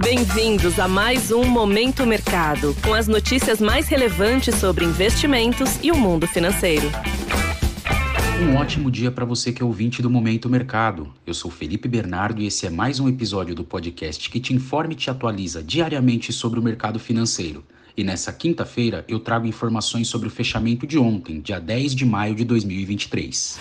Bem-vindos a mais um Momento Mercado, com as notícias mais relevantes sobre investimentos e o mundo financeiro. Um ótimo dia para você que é ouvinte do Momento Mercado. Eu sou Felipe Bernardo e esse é mais um episódio do podcast que te informa e te atualiza diariamente sobre o mercado financeiro. E nessa quinta-feira eu trago informações sobre o fechamento de ontem, dia 10 de maio de 2023.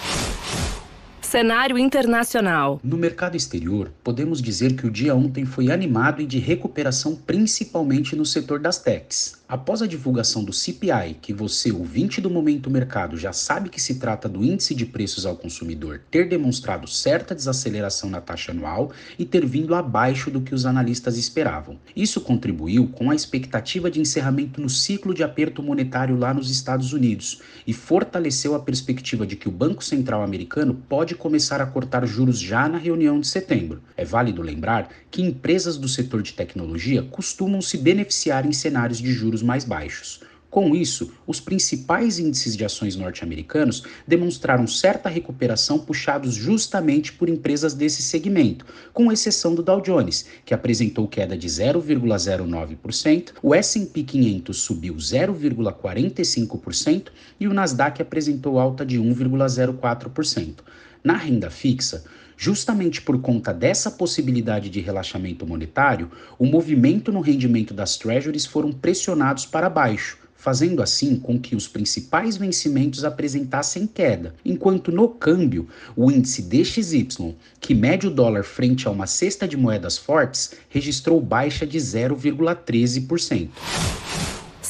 Cenário internacional. No mercado exterior, podemos dizer que o dia ontem foi animado e de recuperação principalmente no setor das techs. Após a divulgação do CPI, que você, ouvinte do Momento Mercado, já sabe que se trata do índice de preços ao consumidor ter demonstrado certa desaceleração na taxa anual e ter vindo abaixo do que os analistas esperavam. Isso contribuiu com a expectativa de encerramento no ciclo de aperto monetário lá nos Estados Unidos e fortaleceu a perspectiva de que o Banco Central americano pode começar a cortar juros já na reunião de setembro. É válido lembrar que empresas do setor de tecnologia costumam se beneficiar em cenários de juros mais baixos. Com isso, os principais índices de ações norte-americanos demonstraram certa recuperação puxados justamente por empresas desse segmento, com exceção do Dow Jones, que apresentou queda de 0,09%, o S&P 500 subiu 0,45% e o Nasdaq apresentou alta de 1,04%. Na renda fixa, justamente por conta dessa possibilidade de relaxamento monetário, o movimento no rendimento das treasuries foram pressionados para baixo, fazendo assim com que os principais vencimentos apresentassem queda, enquanto no câmbio, o índice DXY, que mede o dólar frente a uma cesta de moedas fortes, registrou baixa de 0,13%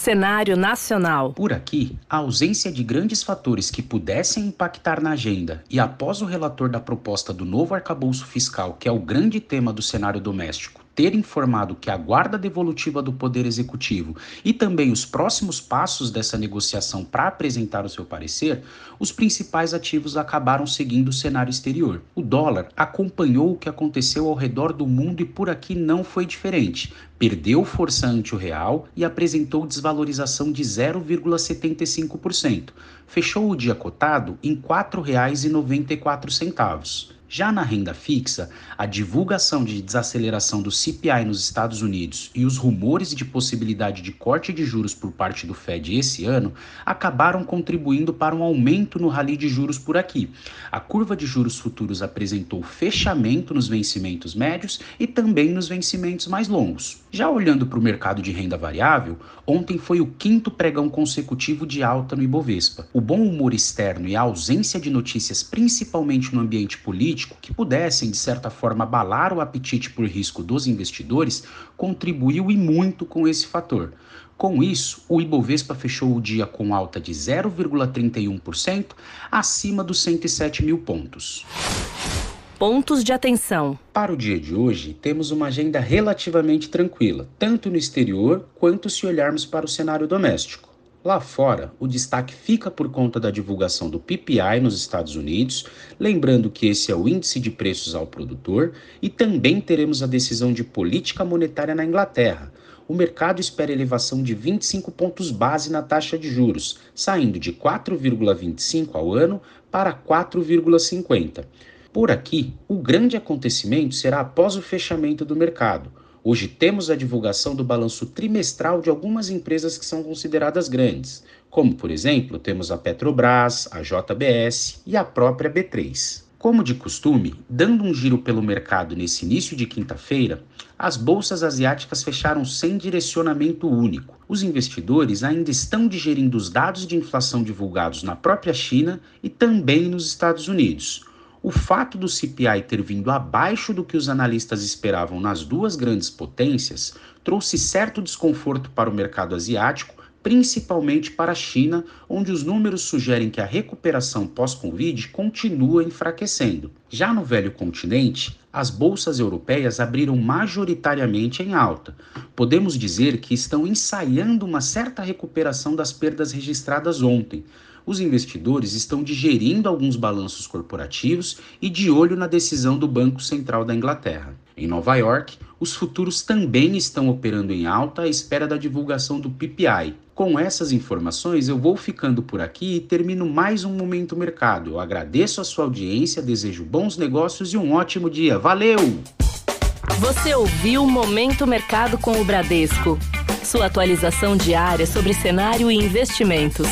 cenário nacional. Por aqui, a ausência de grandes fatores que pudessem impactar na agenda e após o relator da proposta do novo arcabouço fiscal, que é o grande tema do cenário doméstico, ter informado que a devolutiva do Poder Executivo e também os próximos passos dessa negociação para apresentar o seu parecer, os principais ativos acabaram seguindo o cenário exterior. O dólar acompanhou o que aconteceu ao redor do mundo e por aqui não foi diferente. Perdeu força ante o real e apresentou desvalorização de 0,75%. Fechou o dia cotado em R$ 4,94. Já na renda fixa, a divulgação de desaceleração do CPI nos Estados Unidos e os rumores de possibilidade de corte de juros por parte do Fed esse ano acabaram contribuindo para um aumento no rally de juros por aqui. A curva de juros futuros apresentou fechamento nos vencimentos médios e também nos vencimentos mais longos. Já olhando para o mercado de renda variável, ontem foi o quinto pregão consecutivo de alta no Ibovespa. O bom humor externo e a ausência de notícias, principalmente no ambiente político, político que pudessem, de certa forma, abalar o apetite por risco dos investidores, contribuiu e muito com esse fator. Com isso, o Ibovespa fechou o dia com alta de 0,31%, acima dos 107 mil pontos. Pontos de atenção. Para o dia de hoje, temos uma agenda relativamente tranquila, tanto no exterior quanto se olharmos para o cenário doméstico. Lá fora, o destaque fica por conta da divulgação do PPI nos Estados Unidos, lembrando que esse é o índice de preços ao produtor, e também teremos a decisão de política monetária na Inglaterra. O mercado espera elevação de 25 pontos base na taxa de juros, saindo de 4,25 ao ano para 4,50. Por aqui, o grande acontecimento será após o fechamento do mercado Hoje temos a divulgação do balanço trimestral de algumas empresas que são consideradas grandes, como, por exemplo, temos a Petrobras, a JBS e a própria B3. Como de costume, dando um giro pelo mercado nesse início de quinta-feira, as bolsas asiáticas fecharam sem direcionamento único. Os investidores ainda estão digerindo os dados de inflação divulgados na própria China e também nos Estados Unidos. O fato do CPI ter vindo abaixo do que os analistas esperavam nas duas grandes potências trouxe certo desconforto para o mercado asiático, principalmente para a China, onde os números sugerem que a recuperação pós-Covid continua enfraquecendo. Já no velho continente, as bolsas europeias abriram majoritariamente em alta. Podemos dizer que estão ensaiando uma certa recuperação das perdas registradas ontem, os investidores estão digerindo alguns balanços corporativos e de olho na decisão do Banco Central da Inglaterra. Em Nova York, os futuros também estão operando em alta à espera da divulgação do PPI. Com essas informações, eu vou ficando por aqui e termino mais um Momento Mercado. Eu agradeço a sua audiência, desejo bons negócios e um ótimo dia. Valeu! Você ouviu Momento Mercado com o Bradesco. Sua atualização diária sobre cenário e investimentos.